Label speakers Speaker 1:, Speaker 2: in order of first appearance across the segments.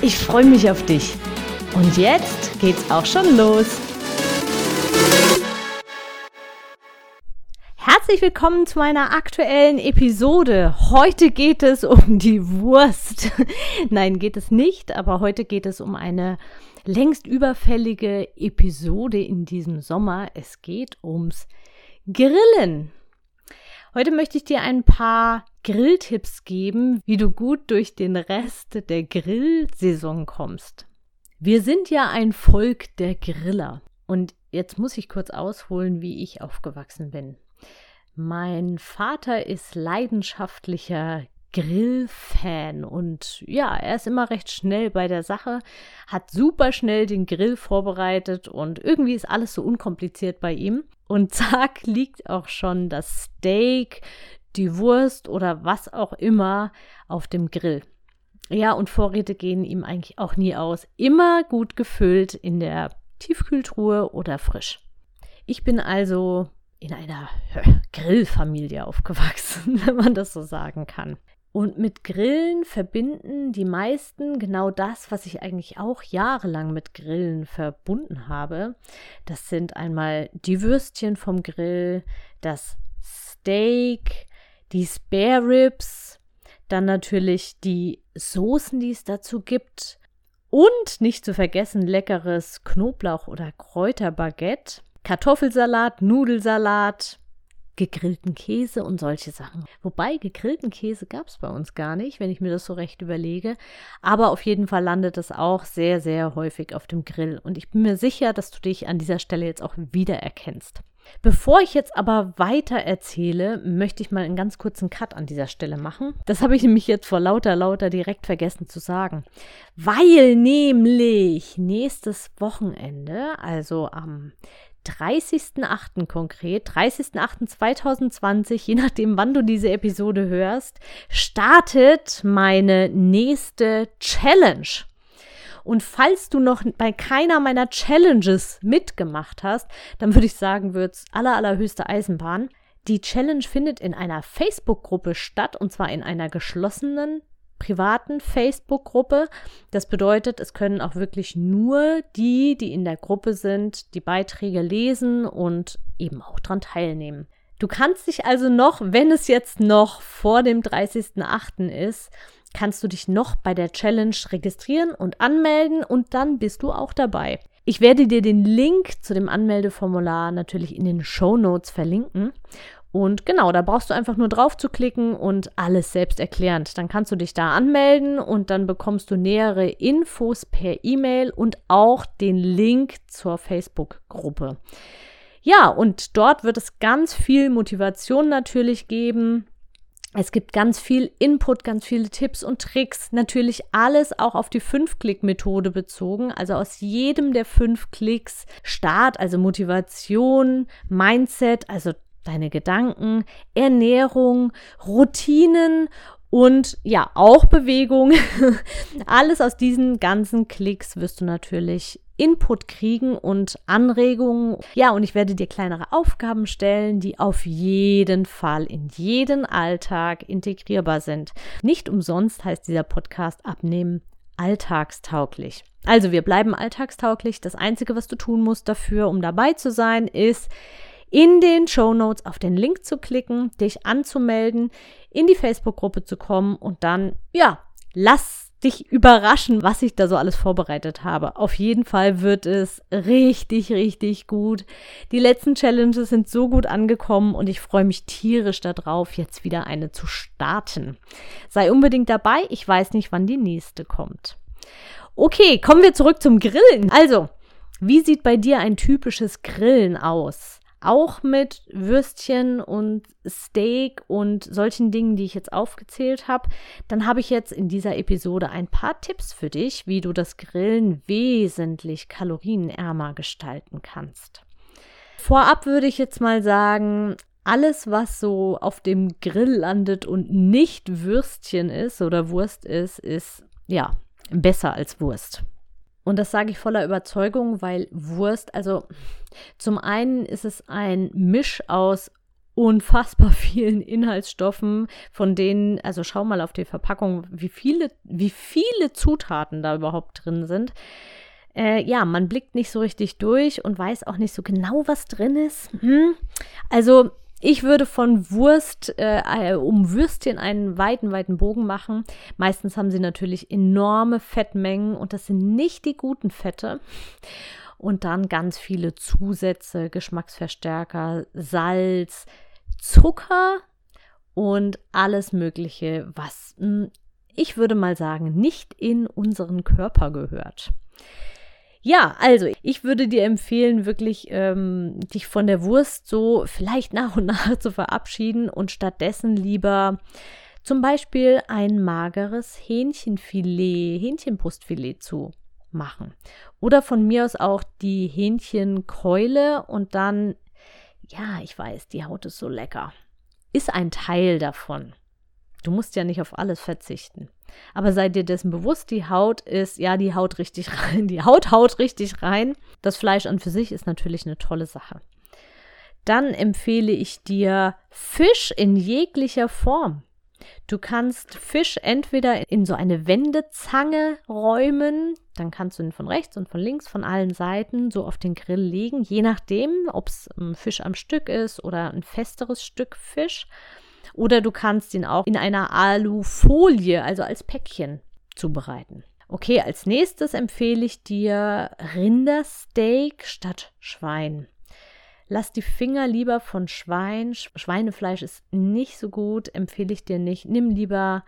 Speaker 1: Ich freue mich auf dich. Und jetzt geht's auch schon los. Herzlich willkommen zu meiner aktuellen Episode. Heute geht es um die Wurst. Nein, geht es nicht, aber heute geht es um eine längst überfällige Episode in diesem Sommer. Es geht ums Grillen. Heute möchte ich dir ein paar Grilltipps geben, wie du gut durch den Rest der Grillsaison kommst. Wir sind ja ein Volk der Griller. Und jetzt muss ich kurz ausholen, wie ich aufgewachsen bin. Mein Vater ist leidenschaftlicher Grillfan und ja, er ist immer recht schnell bei der Sache, hat super schnell den Grill vorbereitet und irgendwie ist alles so unkompliziert bei ihm. Und zack, liegt auch schon das Steak, die Wurst oder was auch immer auf dem Grill. Ja, und Vorräte gehen ihm eigentlich auch nie aus. Immer gut gefüllt in der Tiefkühltruhe oder frisch. Ich bin also in einer Grillfamilie aufgewachsen, wenn man das so sagen kann. Und mit Grillen verbinden die meisten genau das, was ich eigentlich auch jahrelang mit Grillen verbunden habe. Das sind einmal die Würstchen vom Grill, das Steak, die Spare Ribs, dann natürlich die Soßen, die es dazu gibt. Und nicht zu vergessen leckeres Knoblauch- oder Kräuterbaguette, Kartoffelsalat, Nudelsalat, gegrillten Käse und solche Sachen. Wobei gegrillten Käse gab es bei uns gar nicht, wenn ich mir das so recht überlege. Aber auf jeden Fall landet es auch sehr, sehr häufig auf dem Grill. Und ich bin mir sicher, dass du dich an dieser Stelle jetzt auch wiedererkennst. Bevor ich jetzt aber weiter erzähle, möchte ich mal einen ganz kurzen Cut an dieser Stelle machen. Das habe ich nämlich jetzt vor lauter, lauter direkt vergessen zu sagen. Weil nämlich nächstes Wochenende, also am 30.08. konkret, 30.08.2020, je nachdem, wann du diese Episode hörst, startet meine nächste Challenge. Und falls du noch bei keiner meiner Challenges mitgemacht hast, dann würde ich sagen, wird's aller, allerhöchste Eisenbahn. Die Challenge findet in einer Facebook-Gruppe statt und zwar in einer geschlossenen privaten Facebook-Gruppe. Das bedeutet, es können auch wirklich nur die, die in der Gruppe sind, die Beiträge lesen und eben auch daran teilnehmen. Du kannst dich also noch, wenn es jetzt noch vor dem 30.08. ist, kannst du dich noch bei der Challenge registrieren und anmelden und dann bist du auch dabei. Ich werde dir den Link zu dem Anmeldeformular natürlich in den Show Notes verlinken und genau, da brauchst du einfach nur drauf zu klicken und alles selbst erklärend. Dann kannst du dich da anmelden und dann bekommst du nähere Infos per E-Mail und auch den Link zur Facebook-Gruppe. Ja, und dort wird es ganz viel Motivation natürlich geben. Es gibt ganz viel Input, ganz viele Tipps und Tricks. Natürlich alles auch auf die 5-Klick-Methode bezogen. Also aus jedem der 5 Klicks Start, also Motivation, Mindset, also deine Gedanken, Ernährung, Routinen und ja, auch Bewegung. Alles aus diesen ganzen Klicks wirst du natürlich Input kriegen und Anregungen. Ja, und ich werde dir kleinere Aufgaben stellen, die auf jeden Fall in jeden Alltag integrierbar sind. Nicht umsonst heißt dieser Podcast Abnehmen alltagstauglich. Also wir bleiben alltagstauglich. Das Einzige, was du tun musst dafür, um dabei zu sein, ist, in den Show Notes auf den Link zu klicken, dich anzumelden, in die Facebook-Gruppe zu kommen und dann, ja, lass dich überraschen, was ich da so alles vorbereitet habe. Auf jeden Fall wird es richtig, richtig gut. Die letzten Challenges sind so gut angekommen und ich freue mich tierisch darauf, jetzt wieder eine zu starten. Sei unbedingt dabei. Ich weiß nicht, wann die nächste kommt. Okay, kommen wir zurück zum Grillen. Also, wie sieht bei dir ein typisches Grillen aus? Auch mit Würstchen und Steak und solchen Dingen, die ich jetzt aufgezählt habe, dann habe ich jetzt in dieser Episode ein paar Tipps für dich, wie du das Grillen wesentlich kalorienärmer gestalten kannst. Vorab würde ich jetzt mal sagen, alles, was so auf dem Grill landet und nicht Würstchen ist oder Wurst ist, ist ja besser als Wurst. Und das sage ich voller Überzeugung, weil Wurst, also zum einen ist es ein Misch aus unfassbar vielen Inhaltsstoffen, von denen, also schau mal auf die Verpackung, wie viele, wie viele Zutaten da überhaupt drin sind. Äh, ja, man blickt nicht so richtig durch und weiß auch nicht so genau, was drin ist. Hm? Also ich würde von Wurst, äh, äh, um Würstchen einen weiten, weiten Bogen machen. Meistens haben sie natürlich enorme Fettmengen und das sind nicht die guten Fette. Und dann ganz viele Zusätze, Geschmacksverstärker, Salz, Zucker und alles Mögliche, was hm, ich würde mal sagen, nicht in unseren Körper gehört. Ja, also ich würde dir empfehlen, wirklich ähm, dich von der Wurst so vielleicht nach und nach zu verabschieden und stattdessen lieber zum Beispiel ein mageres Hähnchenfilet, Hähnchenbrustfilet zu machen. Oder von mir aus auch die Hähnchenkeule und dann, ja, ich weiß, die Haut ist so lecker. Ist ein Teil davon. Du musst ja nicht auf alles verzichten. Aber sei dir dessen bewusst, die Haut ist, ja, die Haut richtig rein. Die Haut haut richtig rein. Das Fleisch an für sich ist natürlich eine tolle Sache. Dann empfehle ich dir Fisch in jeglicher Form. Du kannst Fisch entweder in so eine Wendezange räumen, dann kannst du ihn von rechts und von links, von allen Seiten so auf den Grill legen, je nachdem, ob es ein Fisch am Stück ist oder ein festeres Stück Fisch. Oder du kannst ihn auch in einer Alufolie, also als Päckchen, zubereiten. Okay, als nächstes empfehle ich dir Rindersteak statt Schwein. Lass die Finger lieber von Schwein. Schweinefleisch ist nicht so gut, empfehle ich dir nicht. Nimm lieber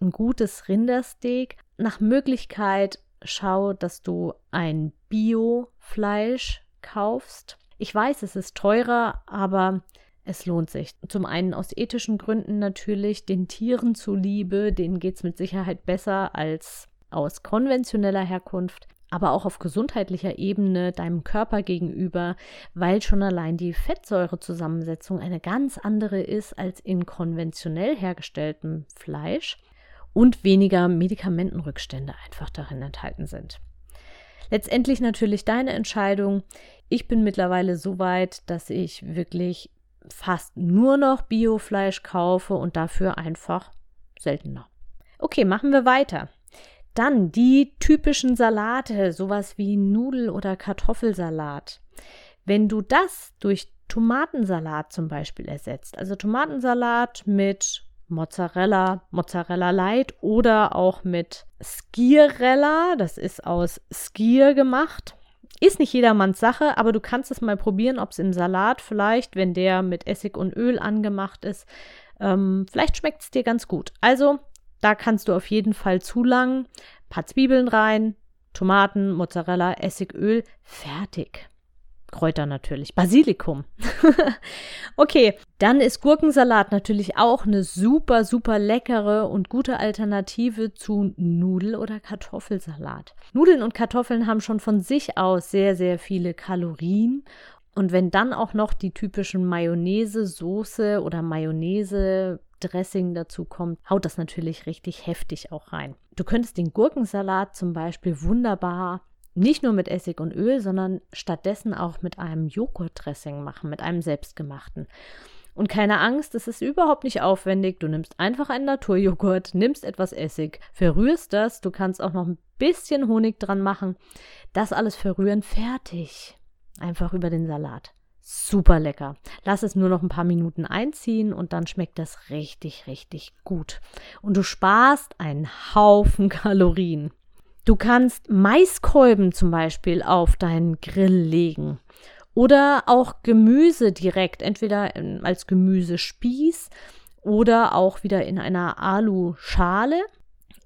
Speaker 1: ein gutes Rindersteak. Nach Möglichkeit schau, dass du ein Biofleisch kaufst. Ich weiß, es ist teurer, aber es lohnt sich. Zum einen aus ethischen Gründen natürlich, den Tieren zuliebe, denen geht es mit Sicherheit besser als aus konventioneller Herkunft, aber auch auf gesundheitlicher Ebene deinem Körper gegenüber, weil schon allein die Fettsäurezusammensetzung eine ganz andere ist als in konventionell hergestelltem Fleisch und weniger Medikamentenrückstände einfach darin enthalten sind. Letztendlich natürlich deine Entscheidung. Ich bin mittlerweile so weit, dass ich wirklich fast nur noch Biofleisch kaufe und dafür einfach seltener. Okay, machen wir weiter. Dann die typischen Salate, sowas wie Nudel- oder Kartoffelsalat. Wenn du das durch Tomatensalat zum Beispiel ersetzt, also Tomatensalat mit Mozzarella, Mozzarella Light oder auch mit Skierella, das ist aus Skier gemacht, ist nicht jedermanns Sache, aber du kannst es mal probieren, ob es im Salat vielleicht, wenn der mit Essig und Öl angemacht ist, ähm, vielleicht schmeckt es dir ganz gut. Also, da kannst du auf jeden Fall zulangen. Paar Zwiebeln rein, Tomaten, Mozzarella, Essig, Öl, fertig. Kräuter natürlich. Basilikum. okay, dann ist Gurkensalat natürlich auch eine super, super leckere und gute Alternative zu Nudel- oder Kartoffelsalat. Nudeln und Kartoffeln haben schon von sich aus sehr, sehr viele Kalorien. Und wenn dann auch noch die typischen Mayonnaise, Soße oder Mayonnaise Dressing dazu kommt, haut das natürlich richtig heftig auch rein. Du könntest den Gurkensalat zum Beispiel wunderbar nicht nur mit Essig und Öl, sondern stattdessen auch mit einem Joghurtdressing machen, mit einem selbstgemachten. Und keine Angst, es ist überhaupt nicht aufwendig. Du nimmst einfach einen Naturjoghurt, nimmst etwas Essig, verrührst das. Du kannst auch noch ein bisschen Honig dran machen. Das alles verrühren, fertig. Einfach über den Salat. Super lecker. Lass es nur noch ein paar Minuten einziehen und dann schmeckt das richtig, richtig gut. Und du sparst einen Haufen Kalorien. Du kannst Maiskolben zum Beispiel auf deinen Grill legen. Oder auch Gemüse direkt, entweder als Gemüsespieß oder auch wieder in einer Alu-Schale.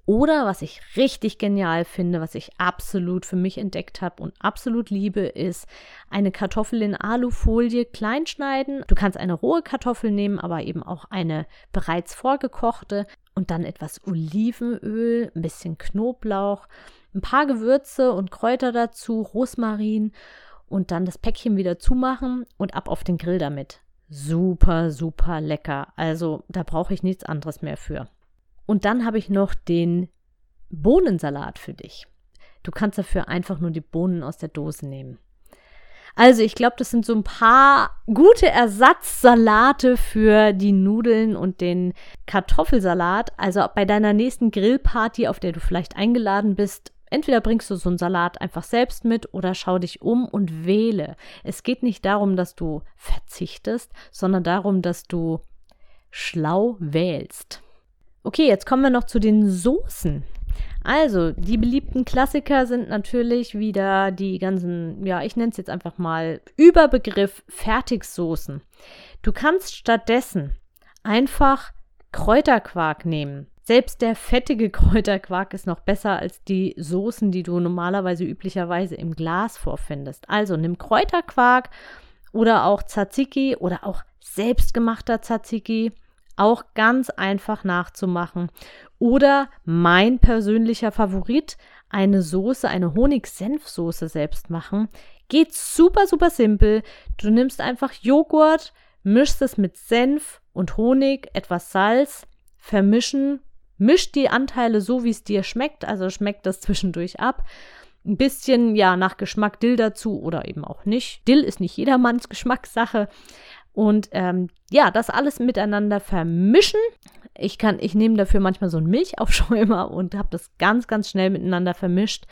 Speaker 1: Oder was ich richtig genial finde, was ich absolut für mich entdeckt habe und absolut liebe, ist eine Kartoffel in Alufolie klein schneiden. Du kannst eine rohe Kartoffel nehmen, aber eben auch eine bereits vorgekochte und dann etwas Olivenöl, ein bisschen Knoblauch, ein paar Gewürze und Kräuter dazu, Rosmarin und dann das Päckchen wieder zumachen und ab auf den Grill damit. Super, super lecker. Also da brauche ich nichts anderes mehr für. Und dann habe ich noch den Bohnensalat für dich. Du kannst dafür einfach nur die Bohnen aus der Dose nehmen. Also ich glaube, das sind so ein paar gute Ersatzsalate für die Nudeln und den Kartoffelsalat. Also bei deiner nächsten Grillparty, auf der du vielleicht eingeladen bist, entweder bringst du so einen Salat einfach selbst mit oder schau dich um und wähle. Es geht nicht darum, dass du verzichtest, sondern darum, dass du schlau wählst. Okay, jetzt kommen wir noch zu den Soßen. Also, die beliebten Klassiker sind natürlich wieder die ganzen, ja, ich nenne es jetzt einfach mal Überbegriff Fertigsoßen. Du kannst stattdessen einfach Kräuterquark nehmen. Selbst der fettige Kräuterquark ist noch besser als die Soßen, die du normalerweise üblicherweise im Glas vorfindest. Also nimm Kräuterquark oder auch Tzatziki oder auch selbstgemachter Tzatziki auch ganz einfach nachzumachen. Oder mein persönlicher Favorit, eine Soße, eine Honig-Senf-Soße selbst machen. Geht super, super simpel. Du nimmst einfach Joghurt, mischst es mit Senf und Honig, etwas Salz, vermischen, misch die Anteile so, wie es dir schmeckt, also schmeckt das zwischendurch ab. Ein bisschen, ja, nach Geschmack Dill dazu oder eben auch nicht. Dill ist nicht jedermanns Geschmackssache. Und ähm, ja, das alles miteinander vermischen. Ich kann, ich nehme dafür manchmal so einen Milchaufschäumer und habe das ganz, ganz schnell miteinander vermischt.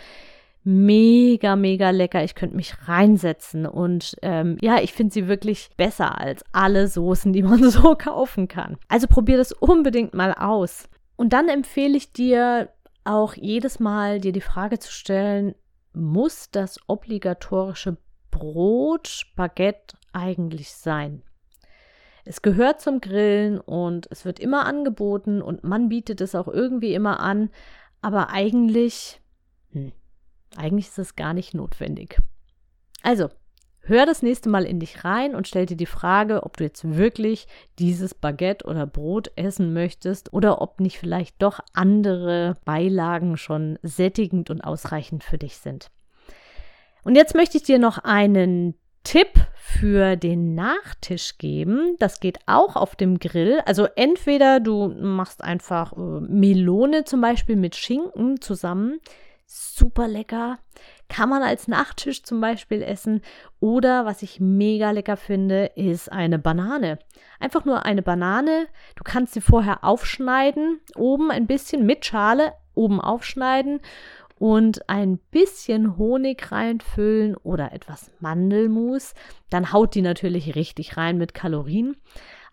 Speaker 1: Mega, mega lecker. Ich könnte mich reinsetzen und ähm, ja, ich finde sie wirklich besser als alle Soßen, die man so kaufen kann. Also probier das unbedingt mal aus. Und dann empfehle ich dir auch jedes Mal dir die Frage zu stellen, muss das obligatorische Brot, Baguette eigentlich sein? Es gehört zum Grillen und es wird immer angeboten und man bietet es auch irgendwie immer an, aber eigentlich, hm, eigentlich ist es gar nicht notwendig. Also, hör das nächste Mal in dich rein und stell dir die Frage, ob du jetzt wirklich dieses Baguette oder Brot essen möchtest oder ob nicht vielleicht doch andere Beilagen schon sättigend und ausreichend für dich sind. Und jetzt möchte ich dir noch einen Tipp für den Nachtisch geben. Das geht auch auf dem Grill. Also entweder du machst einfach äh, Melone zum Beispiel mit Schinken zusammen. Super lecker. Kann man als Nachtisch zum Beispiel essen. Oder was ich mega lecker finde, ist eine Banane. Einfach nur eine Banane. Du kannst sie vorher aufschneiden. Oben ein bisschen mit Schale. Oben aufschneiden und ein bisschen Honig reinfüllen oder etwas Mandelmus, dann haut die natürlich richtig rein mit Kalorien,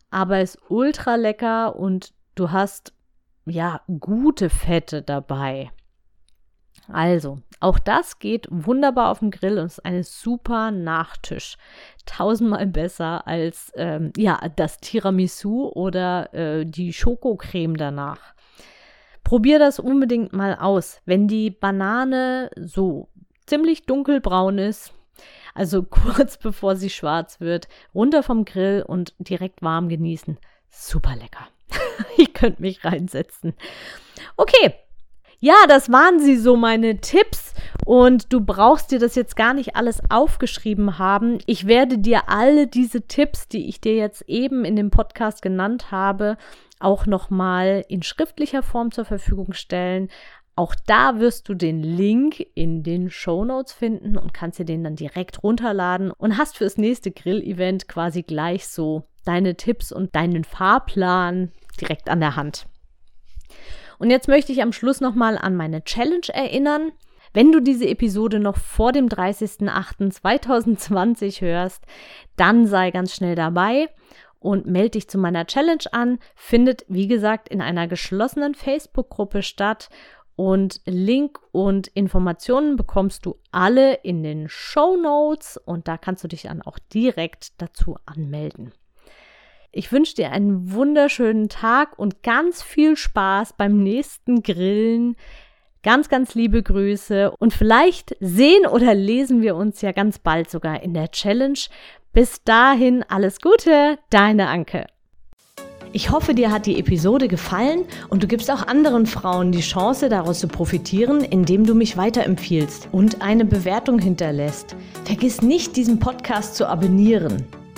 Speaker 1: aber ist ultra lecker und du hast ja gute Fette dabei. Also, auch das geht wunderbar auf dem Grill und ist eine super Nachtisch. Tausendmal besser als ähm, ja, das Tiramisu oder äh, die Schokocreme danach. Probier das unbedingt mal aus. Wenn die Banane so ziemlich dunkelbraun ist, also kurz bevor sie schwarz wird, runter vom Grill und direkt warm genießen. Super lecker. ich könnte mich reinsetzen. Okay. Ja, das waren sie so meine Tipps und du brauchst dir das jetzt gar nicht alles aufgeschrieben haben. Ich werde dir alle diese Tipps, die ich dir jetzt eben in dem Podcast genannt habe, auch nochmal in schriftlicher Form zur Verfügung stellen. Auch da wirst du den Link in den Show Notes finden und kannst dir den dann direkt runterladen und hast fürs nächste Grill-Event quasi gleich so deine Tipps und deinen Fahrplan direkt an der Hand. Und jetzt möchte ich am Schluss nochmal an meine Challenge erinnern. Wenn du diese Episode noch vor dem 30.08.2020 hörst, dann sei ganz schnell dabei und melde dich zu meiner Challenge an. Findet, wie gesagt, in einer geschlossenen Facebook-Gruppe statt. Und Link und Informationen bekommst du alle in den Show Notes und da kannst du dich dann auch direkt dazu anmelden. Ich wünsche dir einen wunderschönen Tag und ganz viel Spaß beim nächsten Grillen. Ganz, ganz liebe Grüße und vielleicht sehen oder lesen wir uns ja ganz bald sogar in der Challenge. Bis dahin alles Gute, deine Anke. Ich hoffe, dir hat die Episode gefallen und du gibst auch anderen Frauen die Chance, daraus zu profitieren, indem du mich weiterempfiehlst und eine Bewertung hinterlässt. Vergiss nicht, diesen Podcast zu abonnieren.